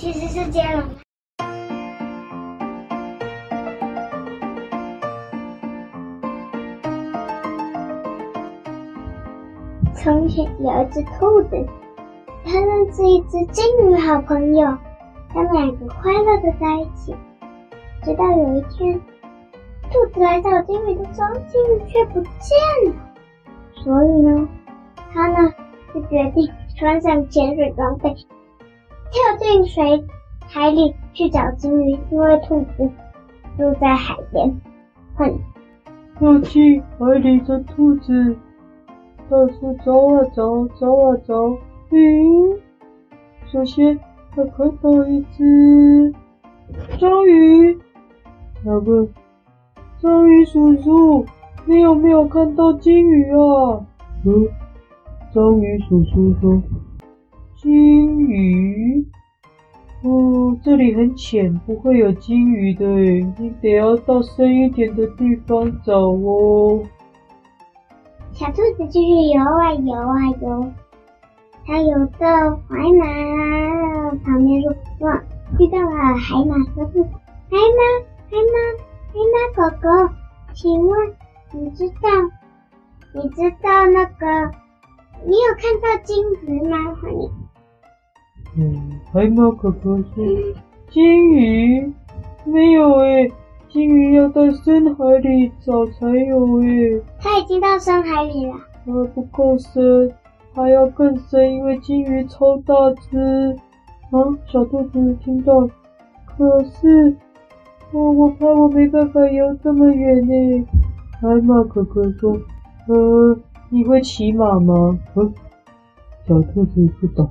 其实是接龙。从前有一只兔子，它认识一只金鱼好朋友，他们两个快乐的在一起。直到有一天，兔子来找金鱼的时候，金鱼却不见了。所以呢，他呢就决定穿上潜水装备，跳进水海里去找金鱼。因为兔子住在海边，很跳进，海里的兔子。到处找啊找，找啊找，嗯，首先它看到一只章鱼，他问章鱼叔叔，你有没有看到金鱼啊？嗯，章鱼叔叔说，金鱼？哦，这里很浅，不会有金鱼的诶，你得要到深一点的地方找哦。小兔子继续游啊游啊游，它游到海马旁边说：“哇，遇到了海马哥哥！海马，海马，海马哥哥，请问你知道你知道那个你有看到金鱼吗？”嗯，海马哥哥说：“金鱼没有诶。”金鱼要到深海里找才有诶，它已经到深海里了。还不够深，还要更深，因为金鱼超大只。啊，小兔子听到，可是，我我怕我没办法游这么远呢。海马哥哥说：“呃，你会骑马吗？”嗯，小兔子不懂，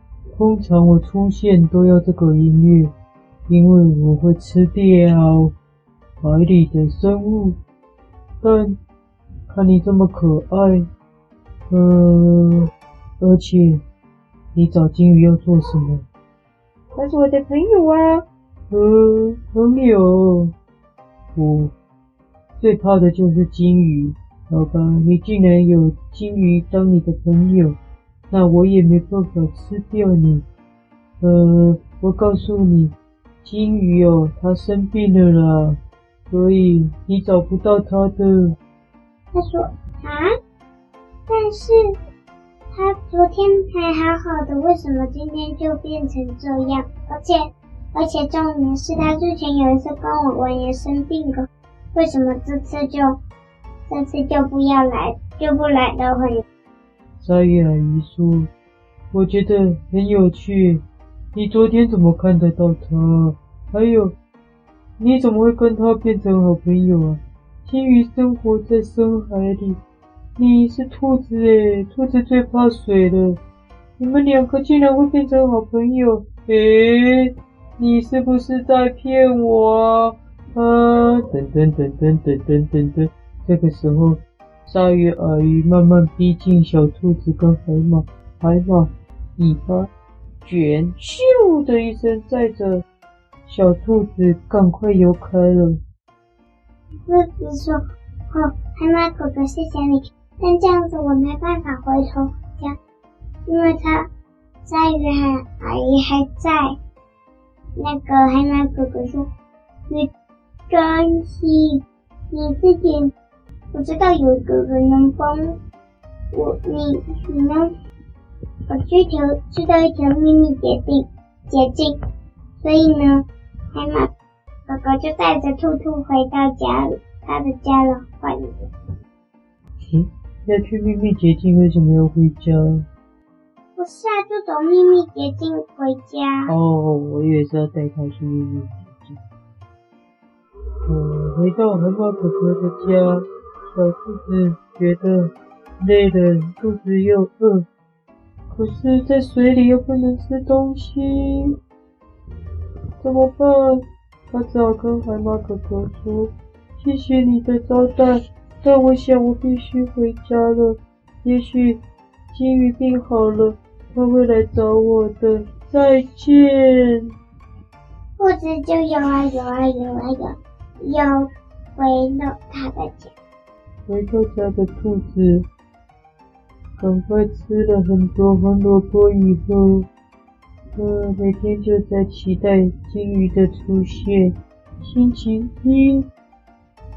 通常我出现都要这个音乐，因为我会吃掉。”海里的生物，但看你这么可爱，呃，而且你找金鱼要做什么？他是我的朋友啊。呃，朋友，我最怕的就是金鱼。好吧，你竟然有金鱼当你的朋友，那我也没办法吃掉你。呃，我告诉你，金鱼哦，它生病了啦。所以你找不到它的。他说啊，但是他昨天还好好的，为什么今天就变成这样？而且而且重点是他之前有一次跟我玩也生病了，为什么这次就这次就不要来，就不来了？会？鲨鱼阿姨说，我觉得很有趣。你昨天怎么看得到他？还有。你怎么会跟他变成好朋友啊？金鱼生活在深海里，你是兔子诶，兔子最怕水了。你们两个竟然会变成好朋友？诶，你是不是在骗我啊？啊，等等等等等等等等。这个时候，鲨鱼阿姨慢慢逼近小兔子跟海马，海马尾巴卷，咻的一声载着。小兔子赶快游开了。兔子说：“哦，海马哥哥，谢谢你，但这样子我没办法回头回家，因为他鲨鱼海阿姨还在。”那个海马哥哥说：“没关系，你自己，我知道有一个人能帮我，你你呢？我追求知道一条秘密捷径，捷径，所以呢。”海马哥哥就带着兔兔回到家里，他的家了。欢迎。嗯，要去秘密捷径，为什么要回家？不是啊，就走秘密捷径回家。哦，我以为是要带他去秘密捷径。嗯，回到海马哥哥的家，小兔子觉得累了，肚子又饿，可是在水里又不能吃东西。怎么办？他只好跟海马哥哥说：“谢谢你的招待，但我想我必须回家了。也许鲸鱼病好了，他会来找我的。再见。”兔子就游啊游啊游啊游，游回了他的家。回到家的兔子，赶快吃了很多红萝卜以后。呃，每天就在期待金鱼的出现。星期一，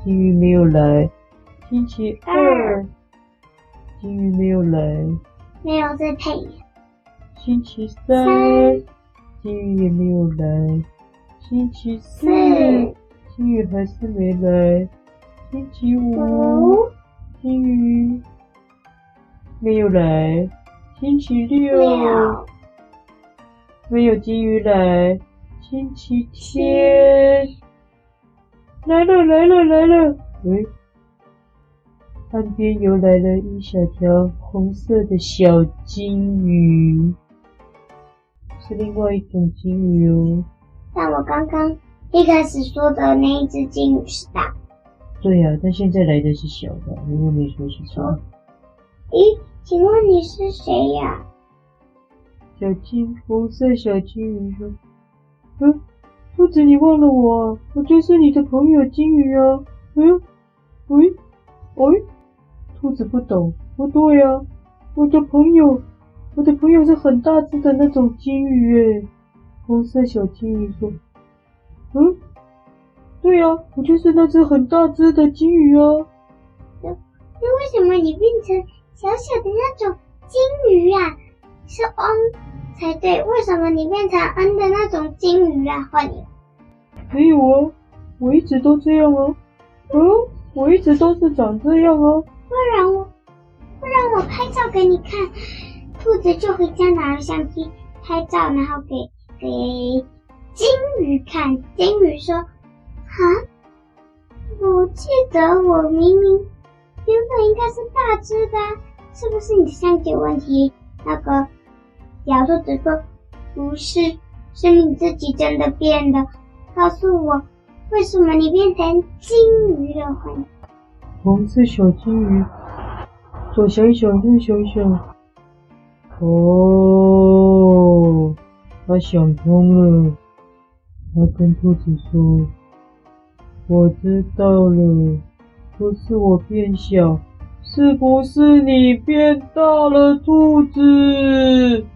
金鱼没有来；星期二，金鱼没有来。没有再配。星期三，金鱼也没有来。星期四，金鱼还是没来。星期五，金鱼没有来。星期六。没有金鱼来，星期天来了来了来了！喂，岸边游来了一小条红色的小金鱼，是另外一种金鱼哦。但我刚刚一开始说的那一只金鱼是大。对呀、啊，但现在来的是小的，你又没说是什么？咦，请问你是谁呀？小金红色小金鱼说：“嗯，兔子，你忘了我啊？我就是你的朋友金鱼啊。嗯，喂，喂，兔子不懂，不对呀，我的朋友，我的朋友是很大只的那种金鱼诶。红色小金鱼说：嗯，对呀，我就是那只很大只的金鱼啊。那那为什么你变成小小的那种金鱼啊？是 N 才对，为什么你变成 N 的那种金鱼啊？换你。没有啊，我一直都这样啊。嗯，我一直都是长这样啊。不然我，不然我拍照给你看。兔子就回家拿了相机拍照，然后给给金鱼看。金鱼说：“啊，我记得我明明原本应该是大只的，是不是你的相机有问题？”那个小兔子说：“不是，是你自己真的变的。告诉我，为什么你变成金鱼了？”红色小金鱼左想想，右想想，哦，他想通了。他跟兔子说：“我知道了，不是我变小。”是不是你变大了，兔子？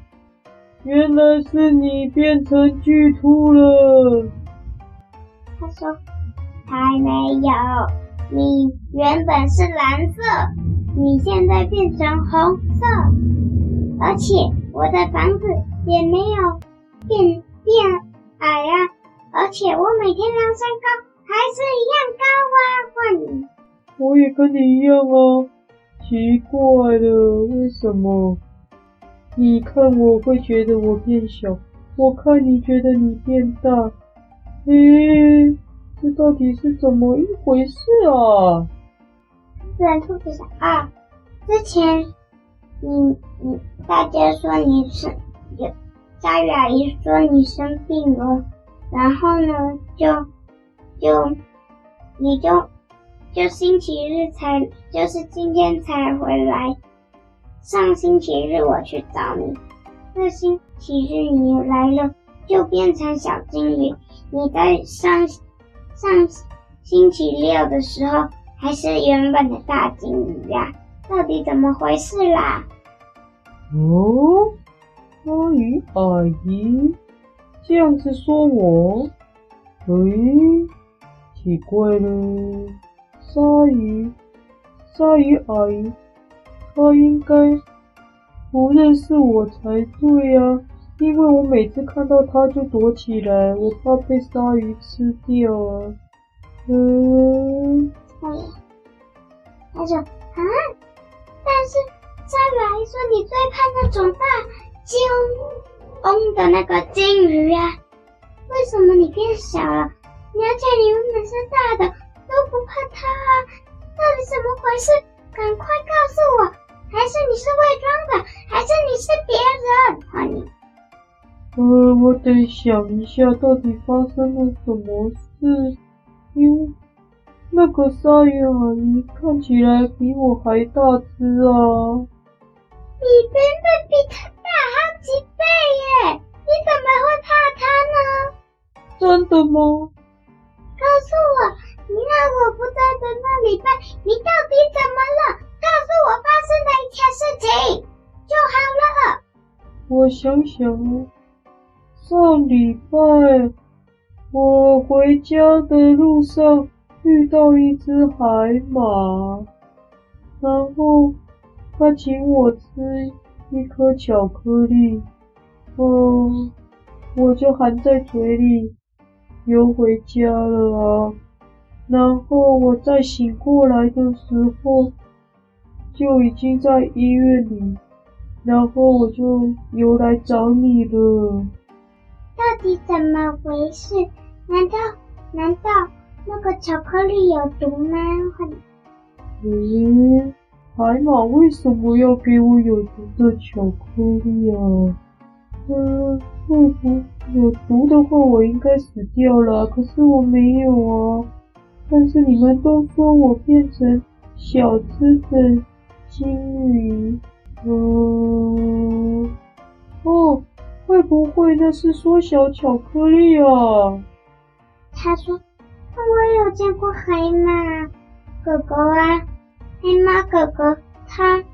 原来是你变成巨兔了。他说：“还没有，你原本是蓝色，你现在变成红色，而且我的房子也没有变变矮啊，而且我每天量身高还是一样高啊，换你。”我也跟你一样哦。奇怪了，为什么？你看我会觉得我变小，我看你觉得你变大，诶，这到底是怎么一回事啊？自然兔子想啊，之前你你大家说你生，有鲨鱼阿姨说你生病了，然后呢，就就你就。就星期日才，就是今天才回来。上星期日我去找你，这星期日你来了，就变成小金鱼。你在上上星期六的时候还是原本的大金鱼呀？到底怎么回事啦？哦，鲨鱼阿姨这样子说我，嗯，奇怪了。鲨鱼，鲨鱼阿姨，她应该不认识我才对啊！因为我每次看到她就躲起来，我怕被鲨鱼吃掉啊。嗯，哎呀，他说啊，但是鲨鱼阿姨说你最怕那种大鲸翁的那个鲸鱼、啊，为什么你变小了？而且你们本是大的。都不怕他啊？到底怎么回事？赶快告诉我！还是你是伪装的？还是你是别人？啊你！呃，我得想一下，到底发生了什么事。因为那个鲨鱼阿姨看起来比我还大只啊！你根本比他大好几倍耶！你怎么会怕他呢？真的吗？告诉我，你让我不在的那礼拜，你到底怎么了？告诉我发生的一切事情就好了。我想想，上礼拜我回家的路上遇到一只海马，然后他请我吃一颗巧克力，哦，我就含在嘴里游回家了啊。然后我再醒过来的时候。就已经在医院里，然后我就又来找你了。到底怎么回事？难道难道那个巧克力有毒吗？嗯，海马为什么要给我有毒的巧克力啊？嗯，如果有毒的话，我应该死掉了。可是我没有啊。但是你们都说我变成小只的。鲸鱼，嗯，哦，会不会那是缩小巧克力啊？他说：“我有见过海马狗狗啊，海马狗狗，它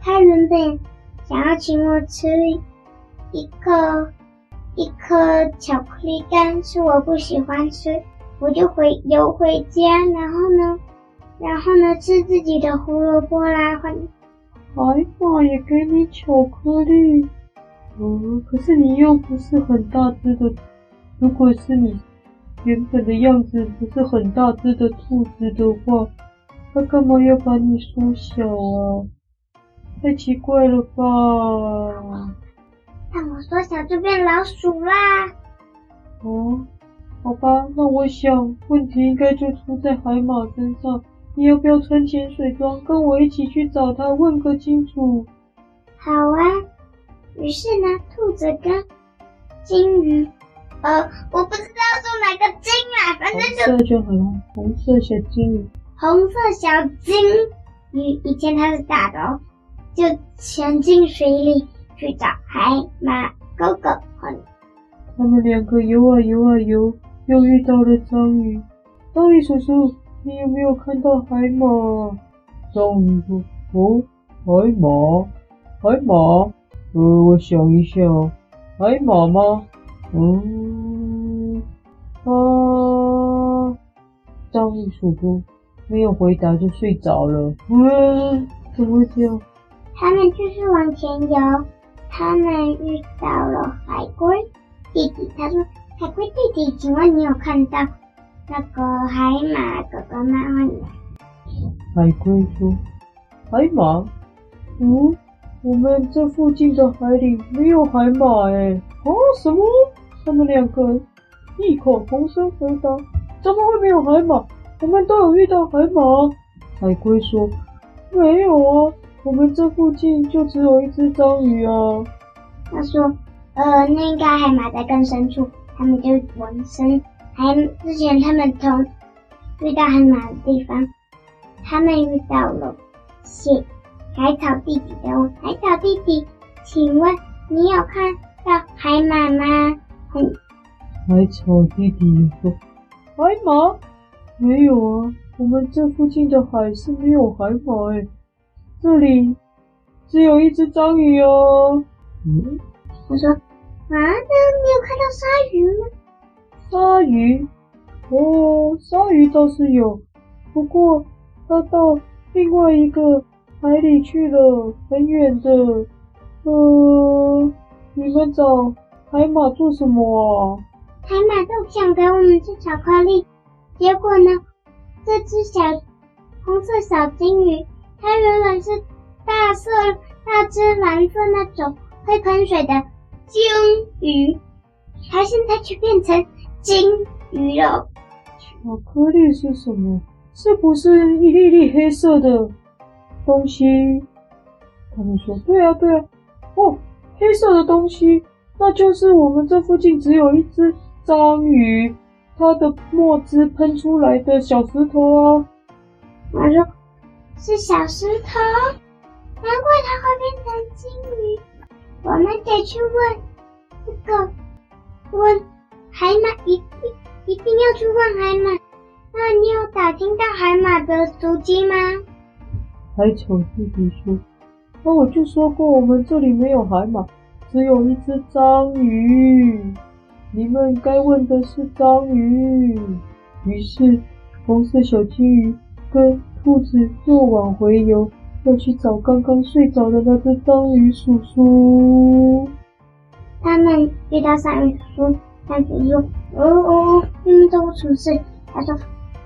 它原本想要请我吃一颗一颗巧克力，干是我不喜欢吃，我就回游回家，然后呢？”然后呢，吃自己的胡萝卜啦。海马也给你巧克力，嗯，可是你又不是很大只的。如果是你原本的样子，不是很大只的兔子的话，他干嘛要把你缩小啊？太奇怪了吧？那我缩小就变老鼠啦。哦，好吧，那我想问题应该就出在海马身上。你要不要穿潜水装，跟我一起去找他，问个清楚？好啊。于是呢，兔子跟金鱼，呃，我不知道说哪个金啊，反正就红色就好了，红色小金鱼。红色小金鱼，以前它是大的哦，就潜进水里去找海马哥哥。他们两个游啊游啊游，又遇到了章鱼。章鱼叔叔。你有没有看到海马？章鱼说：“哦，海马，海马。呃，我想一下，海马吗？嗯，啊。”章鱼叔叔没有回答就睡着了。嗯，怎么会这样？他们继续往前游，他们遇到了海龟弟弟。他说：“海龟弟弟，请问你有看到？”那个海马哥哥吗？海龟说：“海马？嗯，我们这附近的海里没有海马哎！啊，什么？他们两个异口同声回答：怎么会没有海马？我们都有遇到海马。”海龟说：“没有啊，我们这附近就只有一只章鱼啊。”他说：“呃，那应该海马在更深处，他们就往深。”还之前他们从遇到海马的地方，他们遇到了蟹海草弟弟的问海草弟弟，请问你有看到海马吗？嗯，海草弟弟说：海马没有啊，我们这附近的海是没有海马哎，这里只有一只章鱼哦。嗯，他说啊，那你有看到鲨鱼吗？鲨鱼，哦，鲨鱼倒是有，不过它到另外一个海里去了，很远的。呃，你们找海马做什么啊？海马都想给我们吃巧克力，结果呢，这只小红色小金鱼，它原本是大色、大只蓝色那种会喷水的鲸鱼，它现在却变成。金鱼了，巧克力是什么？是不是一粒粒黑色的东西？他们说：“对啊，对啊。”哦，黑色的东西，那就是我们这附近只有一只章鱼，它的墨汁喷出来的小石头啊。我说是小石头，难怪它会变成金鱼。我们得去问这个，问海马，一定一定要去问海马。那你有打听到海马的足迹吗？海草弟弟说：“那我就说过，我们这里没有海马，只有一只章鱼。你们该问的是章鱼。”于是，红色小金鱼跟兔子又往回游，要去找刚刚睡着的那只章鱼叔叔。他们遇到章鱼叔叔，章鱼说：“哦哦，你们找我什么事？”他说。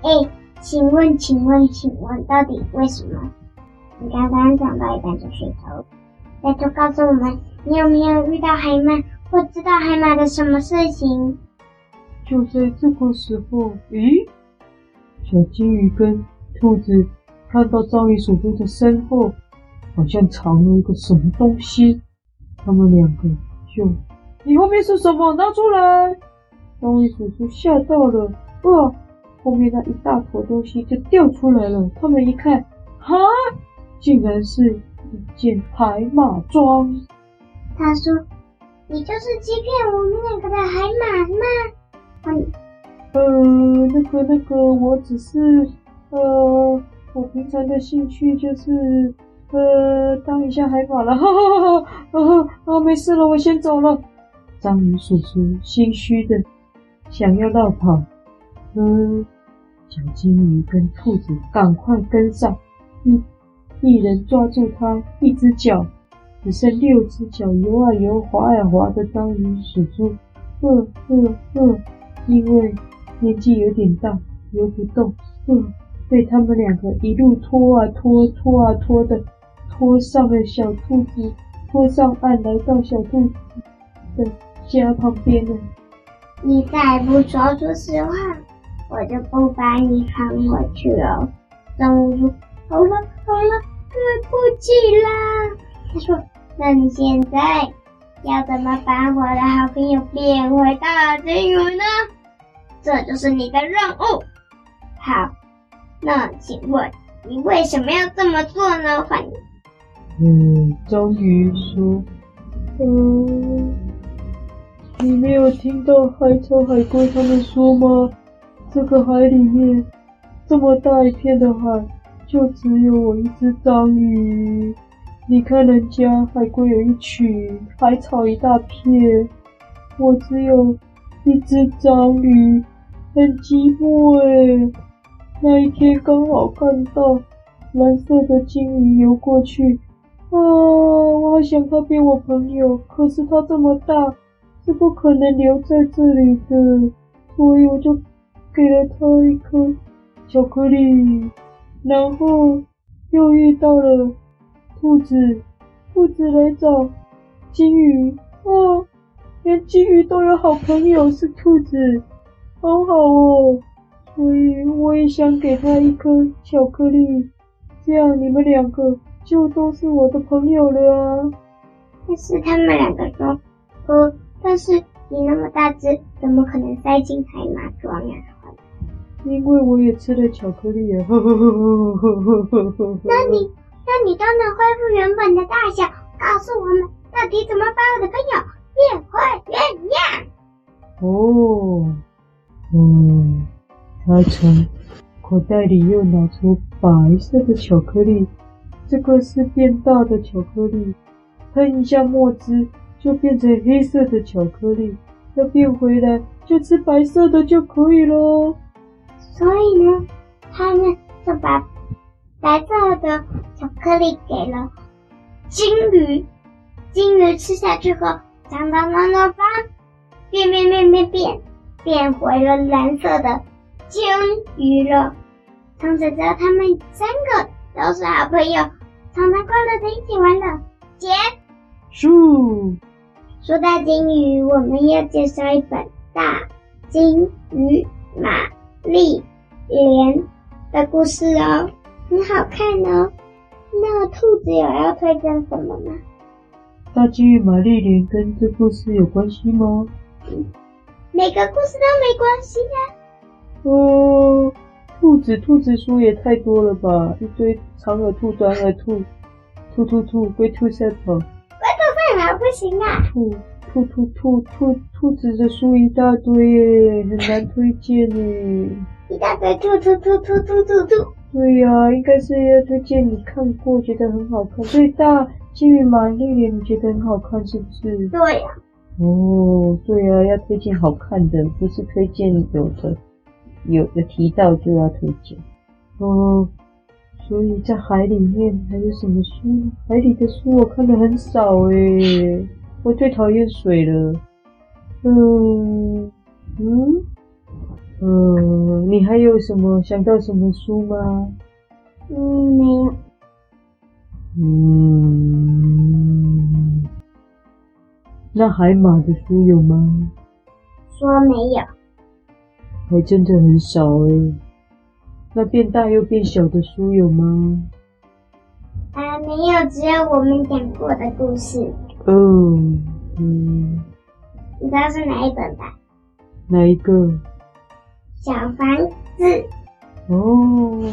哎，请问，请问，请问，到底为什么？你刚刚讲到一半就睡着了。拜托告诉我们，你有没有遇到海马，或知道海马的什么事情？就在这个时候，咦，小金鱼跟兔子看到章鱼叔叔的身后，好像藏了一个什么东西。他们两个就，你后面是什么？拿出来！章鱼叔叔吓到了，哇！后面那一大坨东西就掉出来了，他们一看，哈，竟然是一件海马装。他说：“你就是欺骗我们两个的海马吗？”嗯，呃，那个那个，我只是，呃，我平常的兴趣就是，呃，当一下海马了，哈哈哈哈，啊啊，没事了，我先走了。章鱼叔叔心虚的想要绕跑，嗯。小金鱼跟兔子赶快跟上，一一人抓住它一只脚，只剩六只脚游啊游，滑呀滑的章鱼叔叔，呃呃呃，因为年纪有点大，游不动，呃，被他们两个一路拖啊拖，拖啊拖的，拖上了小兔子，拖上岸，来到小兔子的家旁边了。你再不说出实话，我就不把你放回去了。章鱼说：“好了好了，对不起啦。”他说：“那你现在要怎么把我的好朋友变回大金鱼呢？这就是你的任务。好，那请问你为什么要这么做呢？”反嗯，章鱼说：“嗯，你没有听到海草海龟他们说吗？”这个海里面这么大一片的海，就只有我一只章鱼。你看人家海龟有一群，海草一大片，我只有一只章鱼，很寂寞诶。那一天刚好看到蓝色的金鱼游过去，啊，我好想它变我朋友，可是它这么大，是不可能留在这里的，所以我就。给了它一颗巧克力，然后又遇到了兔子，兔子来找金鱼，啊，连金鱼都有好朋友是兔子，好好哦，所以我也想给他一颗巧克力，这样你们两个就都是我的朋友了啊！但是他们两个说，呃，但是你那么大只，怎么可能塞进海马装呀？因为我也吃了巧克力呀！那你那你都能恢复原本的大小，告诉我们到底怎么把我的朋友变回原样？哦，嗯。他从口袋里又拿出白色的巧克力，这个是变大的巧克力，喷一下墨汁就变成黑色的巧克力，要变回来就吃白色的就可以了。所以呢，他们就把白色的巧克力给了金鱼，金鱼吃下去后，长长长长发，变变变变变，变回了蓝色的金鱼了。从此之后，他们三个都是好朋友，常常快乐的一起玩了。结束。说到金鱼，我们要介绍一本《大金鱼玛丽莲的故事哦，很好看哦。那兔子有要推荐什么吗？大金鱼玛丽莲跟这故事有关系吗？每个故事都没关系呀、啊。哦，兔子兔子书也太多了吧！一堆长耳兔、短耳兔，兔兔兔，龟兔赛跑。龟兔赛跑不行啊！兔兔兔兔兔兔子的书一大堆耶，很难推荐耶。一大堆兔兔兔兔兔兔兔。对呀、啊，应该是要推荐你看过，觉得很好看。最大金鱼玛丽莲，你觉得很好看是不是？对呀、啊。哦，对呀、啊，要推荐好看的，不是推荐有的，有的提到就要推荐。哦，所以在海里面还有什么书？海里的书我看的很少诶，我最讨厌水了。嗯嗯。嗯，你还有什么想到什么书吗？嗯，没有。嗯，那海马的书有吗？说没有。还真的很少诶。那变大又变小的书有吗？啊，没有，只有我们讲过的故事。哦，嗯。你知道是哪一本吧？哪一个？小房子哦，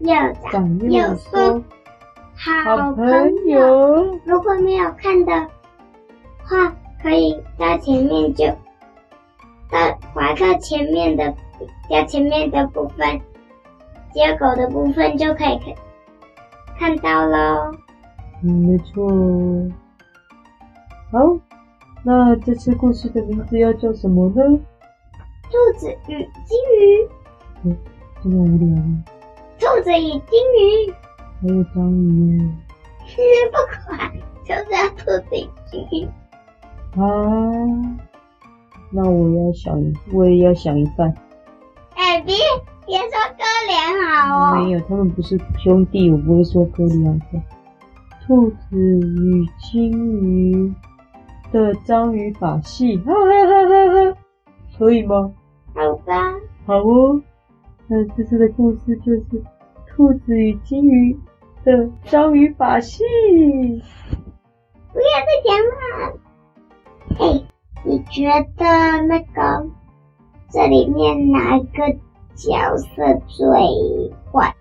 又长又瘦，好朋友。如果没有看的话，可以到前面就到滑到前面的，到前面的部分，接口的部分就可以看看到喽。嗯，没错。好，那这次故事的名字要叫什么呢？兔子与金鱼，嗯，这么无聊吗？兔子与金鱼，还有章鱼耶。不管，就是要兔子与金鱼。啊，那我要想，我也要想一半。哎、欸，别别说哥俩好哦。没有，他们不是兄弟，我不会说哥俩的。兔子与金鱼的章鱼把戏，哈哈哈哈哈，可以吗？好吧，好哦。那这次的故事就是兔子与金鱼的章鱼把戏。不要再讲了。哎，你觉得那个这里面哪一个角色最坏？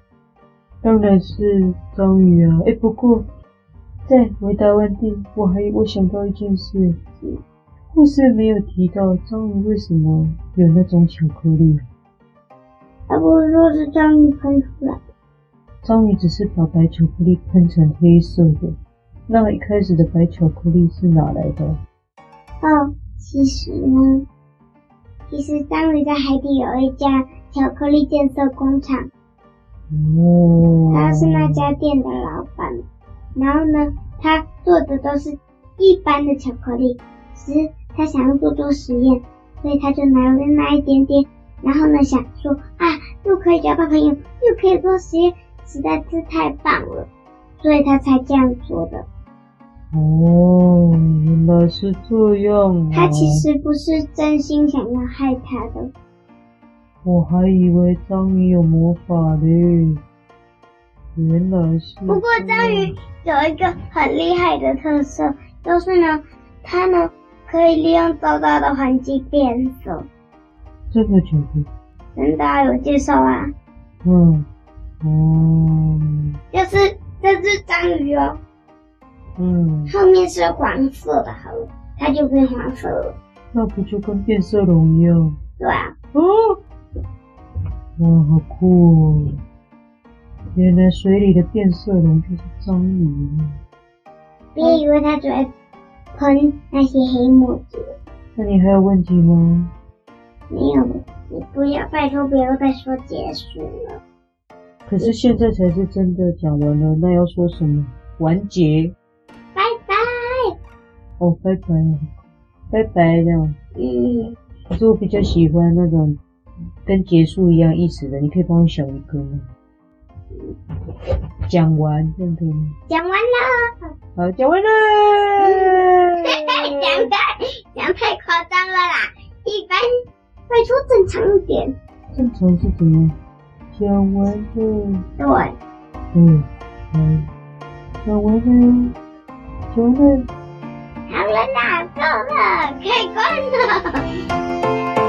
当然是章鱼啊！哎，不过在回答完毕，我还我想到一件事。故事没有提到章鱼为什么有那种巧克力，他不是说是章鱼喷出来的？章鱼只是把白巧克力喷成黑色的，那一开始的白巧克力是哪来的？哦，其实呢，其实章鱼在海底有一家巧克力建设工厂，哦，他是那家店的老板，然后呢，他做的都是一般的巧克力，只是。他想要做做实验，所以他就拿了那一点点，然后呢，想说啊，又可以交到朋友，又可以做实验，实在是太棒了，所以他才这样做的。哦，原来是这样啊。他其实不是真心想要害他的。我还以为章鱼有魔法呢，原来是。不过章鱼有一个很厉害的特色，就是呢，它呢。可以利用周遭的环境变色，真的假的？真的有介绍啊。嗯，哦，就是这只章鱼哦。嗯。后面是黄色的，好了，它就变黄色了。那不就跟变色龙一样？对啊。哦。哇，好酷哦！原来水里的变色龙就是章鱼。别以为它只会。喷那些黑墨汁。那你还有问题吗？没有，你不要，拜托不要再说结束了。可是现在才是真的讲完了，那要说什么？完结。拜拜。哦，拜拜，拜拜这样。嗯。可是我比较喜欢那种跟结束一样意思的，你可以帮我想一个吗？讲完，这样可以吗？讲完了。好，讲完了。讲太讲太夸张了啦！一般会说正常一点。正常是怎样？讲完了。对。嗯，好，讲完了。Áo 啦，够了开关了。